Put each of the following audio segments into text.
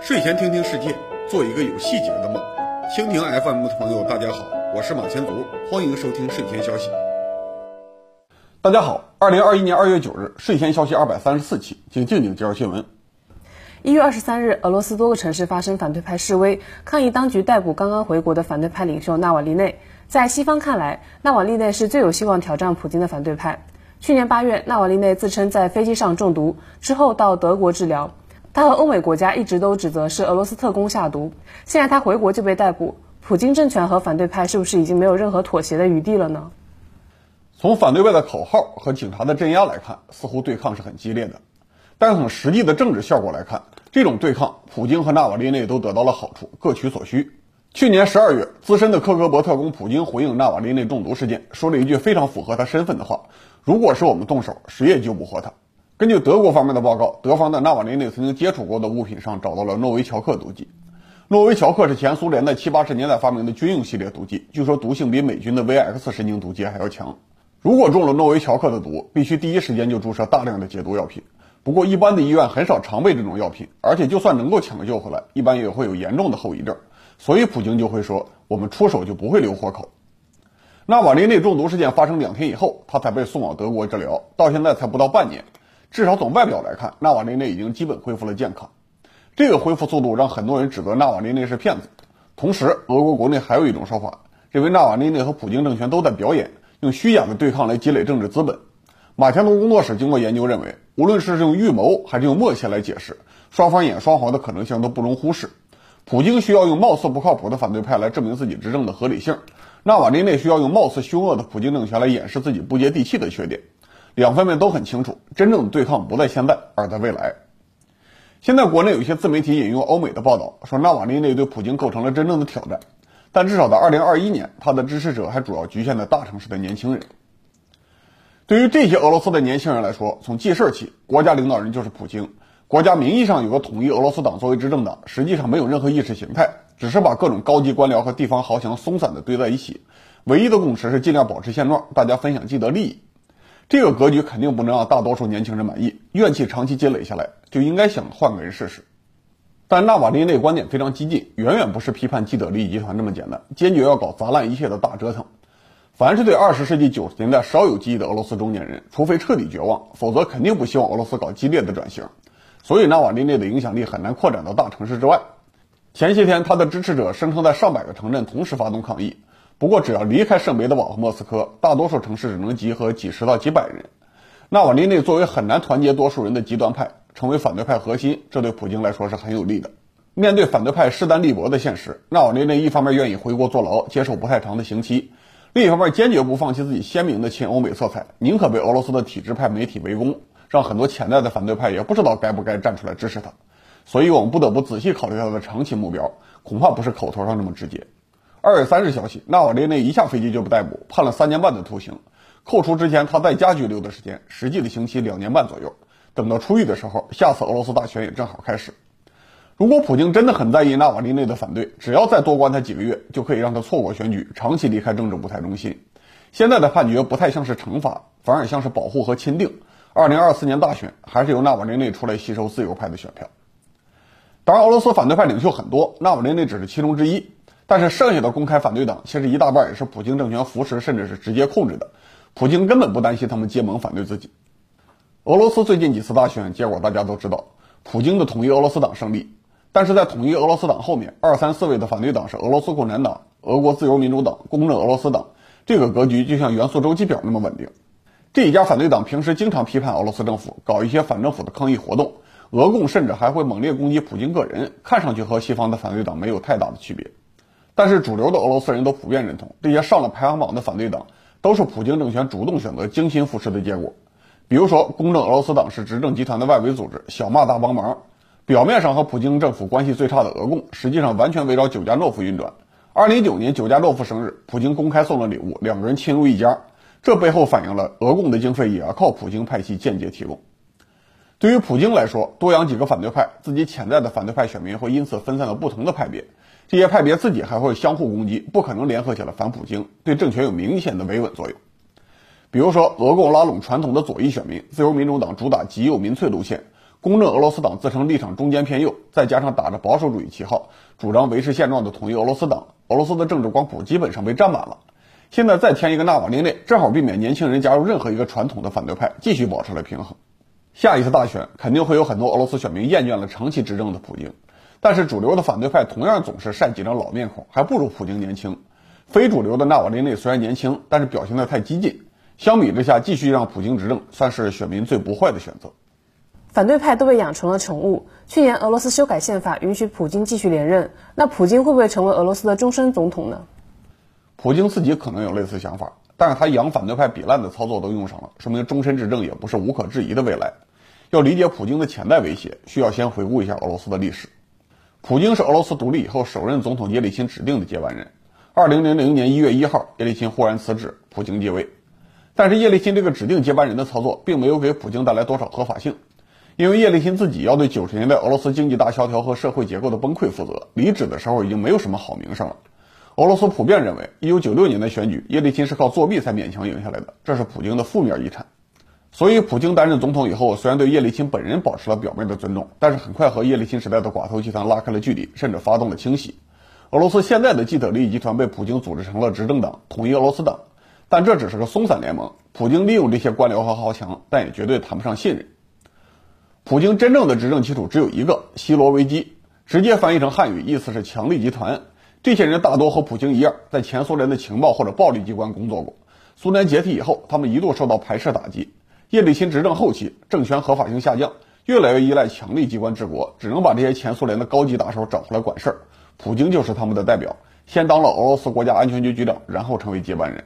睡前听听世界，做一个有细节的梦。蜻蜓 FM 的朋友，大家好，我是马前卒，欢迎收听睡前消息。大家好，二零二一年二月九日，睡前消息二百三十四期，请静静介绍新闻。一月二十三日，俄罗斯多个城市发生反对派示威，抗议当局逮捕刚刚回国的反对派领袖纳瓦利内。在西方看来，纳瓦利内是最有希望挑战普京的反对派。去年八月，纳瓦利内自称在飞机上中毒，之后到德国治疗。他和欧美国家一直都指责是俄罗斯特工下毒。现在他回国就被逮捕，普京政权和反对派是不是已经没有任何妥协的余地了呢？从反对派的口号和警察的镇压来看，似乎对抗是很激烈的。但从实际的政治效果来看，这种对抗，普京和纳瓦利内都得到了好处，各取所需。去年十二月，资深的克格勃特工普京回应纳瓦利内中毒事件，说了一句非常符合他身份的话：“如果是我们动手，谁也救不活他。”根据德国方面的报告，德方在纳瓦利内曾经接触过的物品上找到了诺维乔克毒剂。诺维乔克是前苏联在七八十年代发明的军用系列毒剂，据说毒性比美军的 VX 神经毒剂还要强。如果中了诺维乔克的毒，必须第一时间就注射大量的解毒药品。不过，一般的医院很少常备这种药品，而且就算能够抢救回来，一般也会有严重的后遗症。所以，普京就会说：“我们出手就不会留活口。”纳瓦利内中毒事件发生两天以后，他才被送往德国治疗，到现在才不到半年。至少从外表来看，纳瓦利内已经基本恢复了健康。这个恢复速度让很多人指责纳瓦利内是骗子。同时，俄国国内还有一种说法，认为纳瓦利内和普京政权都在表演，用虚假的对抗来积累政治资本。马前龙工作室经过研究认为，无论是用预谋还是用默契来解释，双方演双簧的可能性都不容忽视。普京需要用貌似不靠谱的反对派来证明自己执政的合理性，纳瓦利内需要用貌似凶恶的普京政权来掩饰自己不接地气的缺点。两方面都很清楚，真正的对抗不在现在，而在未来。现在国内有一些自媒体引用欧美的报道，说纳瓦利内对普京构成了真正的挑战，但至少在2021年，他的支持者还主要局限在大城市的年轻人。对于这些俄罗斯的年轻人来说，从记事起，国家领导人就是普京。国家名义上有个统一俄罗斯党作为执政党，实际上没有任何意识形态，只是把各种高级官僚和地方豪强松散的堆在一起。唯一的共识是尽量保持现状，大家分享既得利益。这个格局肯定不能让大多数年轻人满意，怨气长期积累下来，就应该想换个人试试。但纳瓦利内观点非常激进，远远不是批判既得利益集团这么简单，坚决要搞砸烂一切的大折腾。凡是对二十世纪九十年代稍有记忆的俄罗斯中年人，除非彻底绝望，否则肯定不希望俄罗斯搞激烈的转型。所以纳瓦利内的影响力很难扩展到大城市之外。前些天，他的支持者声称在上百个城镇同时发动抗议，不过只要离开圣彼得堡和莫斯科，大多数城市只能集合几十到几百人。纳瓦利内作为很难团结多数人的极端派，成为反对派核心，这对普京来说是很有利的。面对反对派势单力薄的现实，纳瓦利内一方面愿意回国坐牢，接受不太长的刑期。另一方面，坚决不放弃自己鲜明的亲欧美色彩，宁可被俄罗斯的体制派媒体围攻，让很多潜在的反对派也不知道该不该站出来支持他。所以我们不得不仔细考虑他的长期目标，恐怕不是口头上这么直接。二月三日消息，纳瓦利内一下飞机就被逮捕，判了三年半的徒刑，扣除之前他在家拘留的时间，实际的刑期两年半左右。等到出狱的时候，下次俄罗斯大选也正好开始。如果普京真的很在意纳瓦利内的反对，只要再多关他几个月，就可以让他错过选举，长期离开政治舞台中心。现在的判决不太像是惩罚，反而像是保护和钦定。二零二四年大选还是由纳瓦利内出来吸收自由派的选票。当然，俄罗斯反对派领袖很多，纳瓦利内只是其中之一。但是剩下的公开反对党，其实一大半也是普京政权扶持，甚至是直接控制的。普京根本不担心他们结盟反对自己。俄罗斯最近几次大选结果大家都知道，普京的统一俄罗斯党胜利。但是在统一俄罗斯党后面，二三四位的反对党是俄罗斯共产党、俄国自由民主党、公正俄罗斯党，这个格局就像元素周期表那么稳定。这一家反对党平时经常批判俄罗斯政府，搞一些反政府的抗议活动，俄共甚至还会猛烈攻击普京个人，看上去和西方的反对党没有太大的区别。但是主流的俄罗斯人都普遍认同，这些上了排行榜的反对党都是普京政权主动选择、精心扶持的结果。比如说，公正俄罗斯党是执政集团的外围组织，小骂大帮忙。表面上和普京政府关系最差的俄共，实际上完全围绕久加诺夫运转。二零一九年久加诺夫生日，普京公开送了礼物，两个人亲如一家。这背后反映了俄共的经费也要靠普京派系间接提供。对于普京来说，多养几个反对派，自己潜在的反对派选民会因此分散到不同的派别，这些派别自己还会相互攻击，不可能联合起来反普京，对政权有明显的维稳作用。比如说，俄共拉拢传统的左翼选民，自由民主党主打极右民粹路线，公正俄罗斯党自称立场中间偏右，再加上打着保守主义旗号，主张维持现状的统一俄罗斯党，俄罗斯的政治光谱基本上被占满了。现在再添一个纳瓦利内，正好避免年轻人加入任何一个传统的反对派，继续保持了平衡。下一次大选肯定会有很多俄罗斯选民厌倦了长期执政的普京，但是主流的反对派同样总是晒几张老面孔，还不如普京年轻。非主流的纳瓦林内虽然年轻，但是表现的太激进。相比之下，继续让普京执政，算是选民最不坏的选择。反对派都被养成了宠物。去年俄罗斯修改宪法，允许普京继续连任，那普京会不会成为俄罗斯的终身总统呢？普京自己可能有类似想法，但是他养反对派比烂的操作都用上了，说明终身执政也不是无可置疑的未来。要理解普京的潜在威胁，需要先回顾一下俄罗斯的历史。普京是俄罗斯独立以后首任总统叶利钦指定的接班人。二零零零年一月一号，叶利钦忽然辞职，普京继位。但是叶利钦这个指定接班人的操作，并没有给普京带来多少合法性，因为叶利钦自己要对九十年代俄罗斯经济大萧条和社会结构的崩溃负责，离职的时候已经没有什么好名声了。俄罗斯普遍认为，一九九六年的选举，叶利钦是靠作弊才勉强赢下来的，这是普京的负面遗产。所以，普京担任总统以后，虽然对叶利钦本人保持了表面的尊重，但是很快和叶利钦时代的寡头集团拉开了距离，甚至发动了清洗。俄罗斯现在的既得利益集团被普京组织成了执政党——统一俄罗斯党。但这只是个松散联盟，普京利用这些官僚和豪强，但也绝对谈不上信任。普京真正的执政基础只有一个——希罗维基，直接翻译成汉语，意思是强力集团。这些人大多和普京一样，在前苏联的情报或者暴力机关工作过。苏联解体以后，他们一度受到排斥打击。叶利钦执政后期，政权合法性下降，越来越依赖强力机关治国，只能把这些前苏联的高级打手找回来管事儿。普京就是他们的代表，先当了俄罗斯国家安全局局长，然后成为接班人。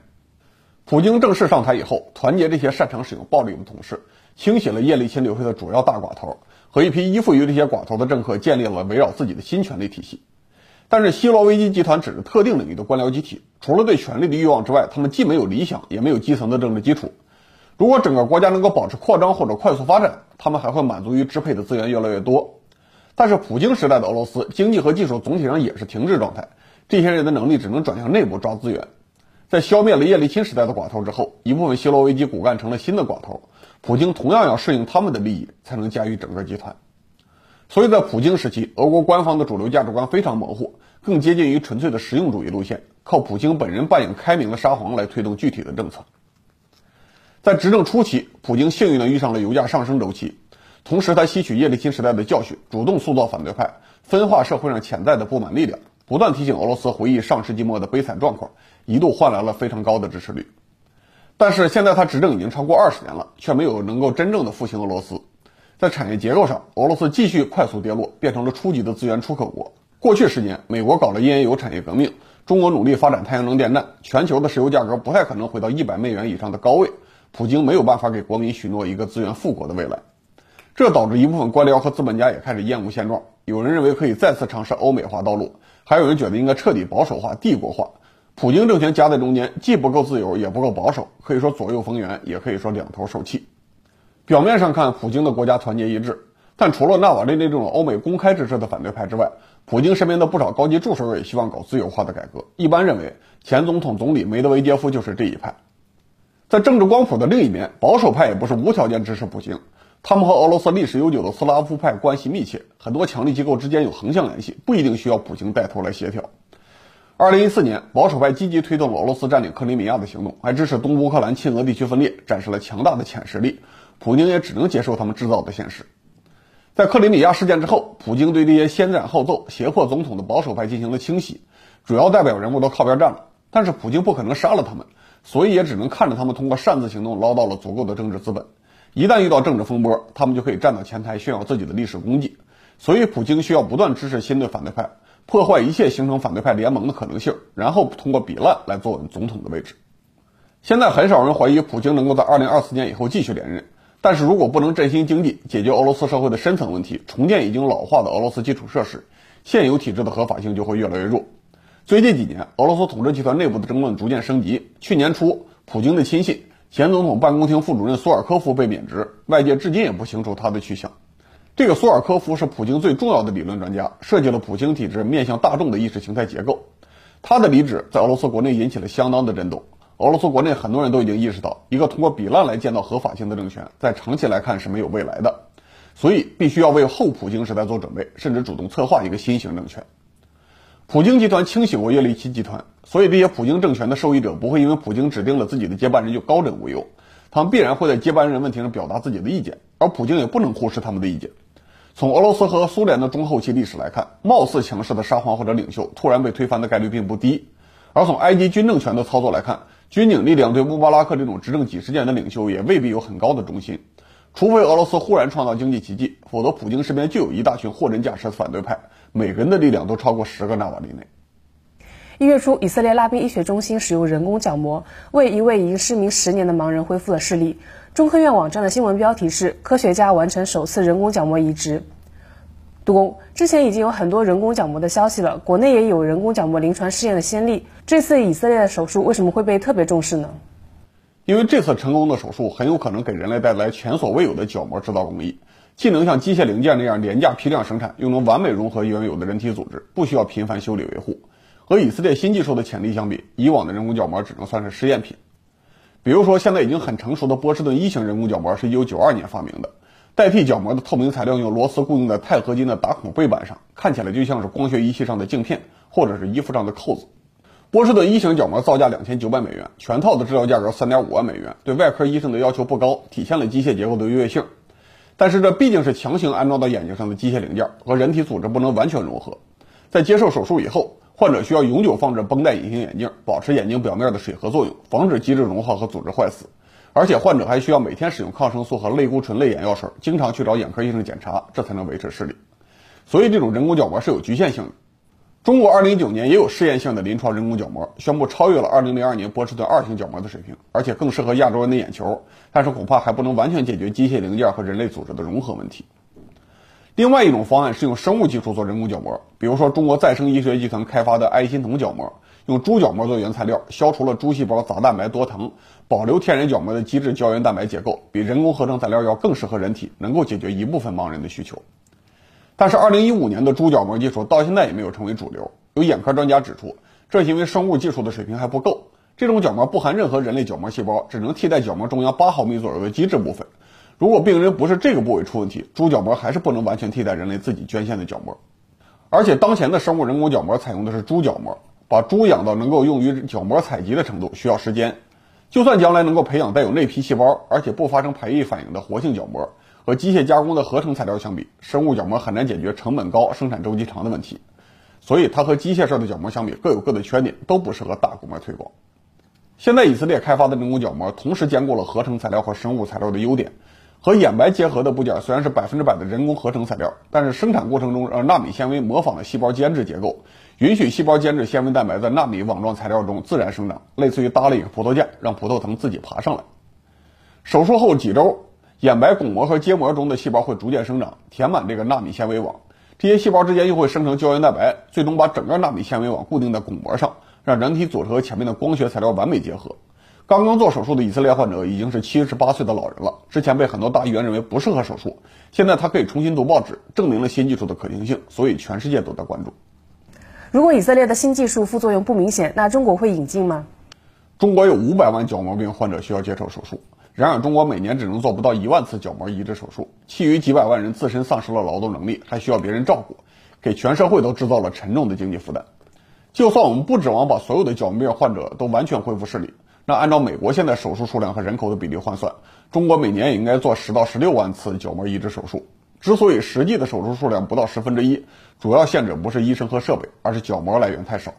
普京正式上台以后，团结这些擅长使用暴力的同事，清洗了叶利钦留下的主要大寡头，和一批依附于这些寡头的政客建立了围绕自己的新权力体系。但是希罗维基集团只是特定领域的官僚集体，除了对权力的欲望之外，他们既没有理想，也没有基层的政治基础。如果整个国家能够保持扩张或者快速发展，他们还会满足于支配的资源越来越多。但是普京时代的俄罗斯经济和技术总体上也是停滞状态，这些人的能力只能转向内部抓资源。在消灭了叶利钦时代的寡头之后，一部分希罗维基骨干成了新的寡头，普京同样要适应他们的利益，才能驾驭整个集团。所以在普京时期，俄国官方的主流价值观非常模糊，更接近于纯粹的实用主义路线，靠普京本人扮演开明的沙皇来推动具体的政策。在执政初期，普京幸运地遇上了油价上升周期，同时他吸取叶利钦时代的教训，主动塑造反对派，分化社会上潜在的不满力量，不断提醒俄罗斯回忆上世纪末的悲惨状况。一度换来了非常高的支持率，但是现在他执政已经超过二十年了，却没有能够真正的复兴俄罗斯。在产业结构上，俄罗斯继续快速跌落，变成了初级的资源出口国。过去十年，美国搞了页岩油产业革命，中国努力发展太阳能电站，全球的石油价格不太可能回到一百美元以上的高位。普京没有办法给国民许诺一个资源富国的未来，这导致一部分官僚和资本家也开始厌恶现状。有人认为可以再次尝试欧美化道路，还有人觉得应该彻底保守化、帝国化。普京政权夹在中间，既不够自由，也不够保守，可以说左右逢源，也可以说两头受气。表面上看，普京的国家团结一致，但除了纳瓦利内这种欧美公开支持的反对派之外，普京身边的不少高级助手也希望搞自由化的改革。一般认为，前总统总理梅德韦杰夫就是这一派。在政治光谱的另一面，保守派也不是无条件支持普京，他们和俄罗斯历史悠久的斯拉夫派关系密切，很多强力机构之间有横向联系，不一定需要普京带头来协调。二零一四年，保守派积极推动了俄罗斯占领克里米亚的行动，还支持东乌克兰亲俄地区分裂，展示了强大的潜实力。普京也只能接受他们制造的现实。在克里米亚事件之后，普京对这些先斩后奏、胁迫总统的保守派进行了清洗，主要代表人物都靠边站了。但是普京不可能杀了他们，所以也只能看着他们通过擅自行动捞到了足够的政治资本。一旦遇到政治风波，他们就可以站到前台炫耀自己的历史功绩。所以普京需要不断支持新的反对派。破坏一切形成反对派联盟的可能性，然后通过比烂来坐稳总统的位置。现在很少人怀疑普京能够在二零二四年以后继续连任，但是如果不能振兴经济，解决俄罗斯社会的深层问题，重建已经老化的俄罗斯基础设施，现有体制的合法性就会越来越弱。最近几年，俄罗斯统治集团内部的争论逐渐升级。去年初，普京的亲信、前总统办公厅副主任苏尔科夫被免职，外界至今也不清楚他的去向。这个苏尔科夫是普京最重要的理论专家，设计了普京体制面向大众的意识形态结构。他的离职在俄罗斯国内引起了相当的震动。俄罗斯国内很多人都已经意识到，一个通过比烂来建造合法性的政权，在长期来看是没有未来的，所以必须要为后普京时代做准备，甚至主动策划一个新型政权。普京集团清洗过叶利钦集团，所以这些普京政权的受益者不会因为普京指定了自己的接班人就高枕无忧，他们必然会在接班人问题上表达自己的意见，而普京也不能忽视他们的意见。从俄罗斯和苏联的中后期历史来看，貌似强势的沙皇或者领袖突然被推翻的概率并不低，而从埃及军政权的操作来看。军警力量对穆巴拉克这种执政几十年的领袖也未必有很高的忠心，除非俄罗斯忽然创造经济奇迹，否则普京身边就有一大群货真价实的反对派，每个人的力量都超过十个纳瓦利内。一月初，以色列拉宾医学中心使用人工角膜为一位已经失明十年的盲人恢复了视力。中科院网站的新闻标题是：科学家完成首次人工角膜移植。杜工，之前已经有很多人工角膜的消息了，国内也有人工角膜临床试验的先例。这次以色列的手术为什么会被特别重视呢？因为这次成功的手术很有可能给人类带来前所未有的角膜制造工艺，既能像机械零件那样廉价批量生产，又能完美融合原有的人体组织，不需要频繁修理维护。和以色列新技术的潜力相比，以往的人工角膜只能算是试验品。比如说，现在已经很成熟的波士顿一型人工角膜是一九九二年发明的。代替角膜的透明材料用螺丝固定在钛合金的打孔背板上，看起来就像是光学仪器上的镜片，或者是衣服上的扣子。波士顿一型角膜造价两千九百美元，全套的治疗价格三点五万美元，对外科医生的要求不高，体现了机械结构的优越性。但是这毕竟是强行安装到眼睛上的机械零件，和人体组织不能完全融合。在接受手术以后，患者需要永久放置绷带隐形眼镜，保持眼睛表面的水合作用，防止机制融化和组织坏死。而且患者还需要每天使用抗生素和类固醇类眼药水，经常去找眼科医生检查，这才能维持视力。所以这种人工角膜是有局限性的。中国2019年也有试验性的临床人工角膜，宣布超越了2002年波士顿二型角膜的水平，而且更适合亚洲人的眼球，但是恐怕还不能完全解决机械零件和人类组织的融合问题。另外一种方案是用生物技术做人工角膜，比如说中国再生医学集团开发的爱心童角膜。用猪角膜做原材料，消除了猪细胞杂蛋白多糖，保留天然角膜的基质胶原蛋白结构，比人工合成材料要更适合人体，能够解决一部分盲人的需求。但是，二零一五年的猪角膜技术到现在也没有成为主流。有眼科专家指出，这是因为生物技术的水平还不够。这种角膜不含任何人类角膜细胞，只能替代角膜中央八毫米左右的基质部分。如果病人不是这个部位出问题，猪角膜还是不能完全替代人类自己捐献的角膜。而且，当前的生物人工角膜采用的是猪角膜。把猪养到能够用于角膜采集的程度需要时间，就算将来能够培养带有内皮细胞而且不发生排异反应的活性角膜，和机械加工的合成材料相比，生物角膜很难解决成本高、生产周期长的问题。所以它和机械式的角膜相比各有各的缺点，都不适合大规模推广。现在以色列开发的人工角膜同时兼顾了合成材料和生物材料的优点。和眼白结合的部件虽然是百分之百的人工合成材料，但是生产过程中让纳米纤维模仿了细胞间质结构，允许细胞间质纤维蛋白在纳米网状材料中自然生长，类似于搭了一个葡萄架，让葡萄藤自己爬上来。手术后几周，眼白巩膜和结膜中的细胞会逐渐生长，填满这个纳米纤维网，这些细胞之间又会生成胶原蛋白，最终把整个纳米纤维网固定在巩膜上，让人体组织和前面的光学材料完美结合。刚刚做手术的以色列患者已经是七十八岁的老人了，之前被很多大医院认为不适合手术，现在他可以重新读报纸，证明了新技术的可行性，所以全世界都在关注。如果以色列的新技术副作用不明显，那中国会引进吗？中国有五百万角膜病患者需要接受手术，然而中国每年只能做不到一万次角膜移植手术，其余几百万人自身丧失了劳动能力，还需要别人照顾，给全社会都制造了沉重的经济负担。就算我们不指望把所有的角膜病患者都完全恢复视力。那按照美国现在手术数量和人口的比例换算，中国每年也应该做十到十六万次角膜移植手术。之所以实际的手术数量不到十分之一，主要限制不是医生和设备，而是角膜来源太少。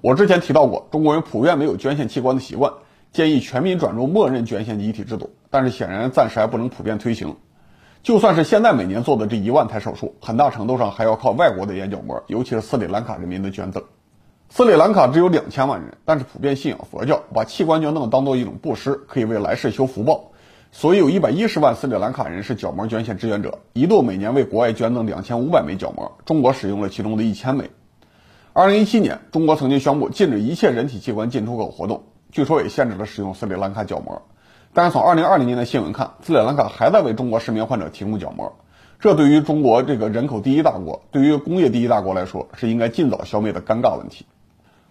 我之前提到过，中国人普遍没有捐献器官的习惯，建议全民转入默认捐献遗体制度，但是显然暂时还不能普遍推行。就算是现在每年做的这一万台手术，很大程度上还要靠外国的眼角膜，尤其是斯里兰卡人民的捐赠。斯里兰卡只有两千万人，但是普遍信仰佛教，把器官捐赠当做一种布施，可以为来世修福报。所以有一百一十万斯里兰卡人是角膜捐献志愿者，一度每年为国外捐赠两千五百枚角膜，中国使用了其中的一千枚。二零一七年，中国曾经宣布禁止一切人体器官进出口活动，据说也限制了使用斯里兰卡角膜。但是从二零二零年的新闻看，斯里兰卡还在为中国失明患者提供角膜，这对于中国这个人口第一大国，对于工业第一大国来说，是应该尽早消灭的尴尬问题。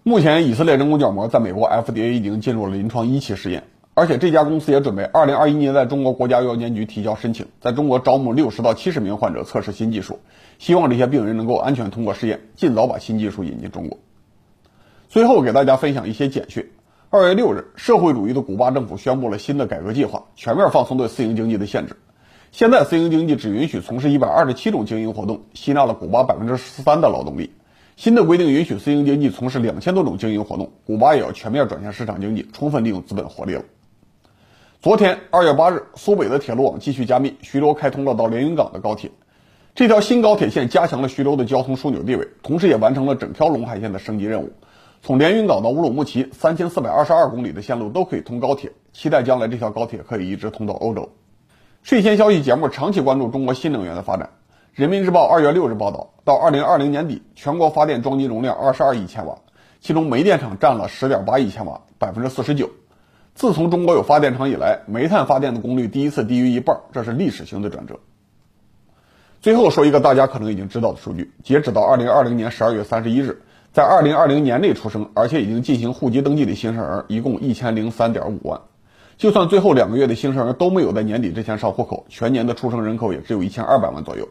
目前，以色列人工角膜在美国 FDA 已经进入了临床一期试验，而且这家公司也准备2021年在中国国家药监局提交申请，在中国招募60到70名患者测试新技术，希望这些病人能够安全通过试验，尽早把新技术引进中国。最后给大家分享一些简讯：二月六日，社会主义的古巴政府宣布了新的改革计划，全面放松对私营经济的限制。现在，私营经济只允许从事127种经营活动，吸纳了古巴13%的劳动力。新的规定允许私营经济从事两千多种经营活动，古巴也要全面转向市场经济，充分利用资本活力了。昨天二月八日，苏北的铁路网继续加密，徐州开通了到连云港的高铁。这条新高铁线加强了徐州的交通枢纽地位，同时也完成了整条陇海线的升级任务。从连云港到乌鲁木齐，三千四百二十二公里的线路都可以通高铁，期待将来这条高铁可以一直通到欧洲。睡前消息节目长期关注中国新能源的发展。人民日报二月六日报道，到二零二零年底，全国发电装机容量二十二亿千瓦，其中煤电厂占了十点八亿千瓦，百分之四十九。自从中国有发电厂以来，煤炭发电的功率第一次低于一半，这是历史性的转折。最后说一个大家可能已经知道的数据：截止到二零二零年十二月三十一日，在二零二零年内出生而且已经进行户籍登记的新生儿一共一千零三点五万。就算最后两个月的新生儿都没有在年底之前上户口，全年的出生人口也只有一千二百万左右。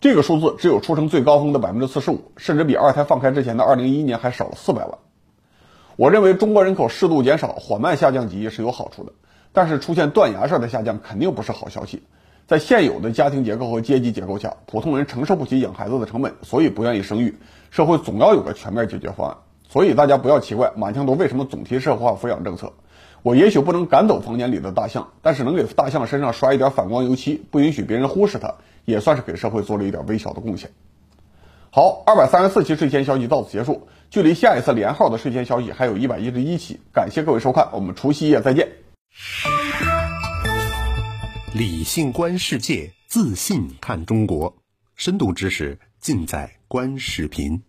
这个数字只有出生最高峰的百分之四十五，甚至比二胎放开之前的二零一一年还少了四百万。我认为中国人口适度减少、缓慢下降级是有好处的，但是出现断崖式的下降肯定不是好消息。在现有的家庭结构和阶级结构下，普通人承受不起养孩子的成本，所以不愿意生育。社会总要有个全面解决方案。所以大家不要奇怪马强东为什么总提社会化抚养政策。我也许不能赶走房间里的大象，但是能给大象身上刷一点反光油漆，不允许别人忽视它。也算是给社会做了一点微小的贡献。好，二百三十四期睡前消息到此结束，距离下一次连号的睡前消息还有一百一十一期。感谢各位收看，我们除夕夜再见。理性观世界，自信看中国，深度知识尽在观视频。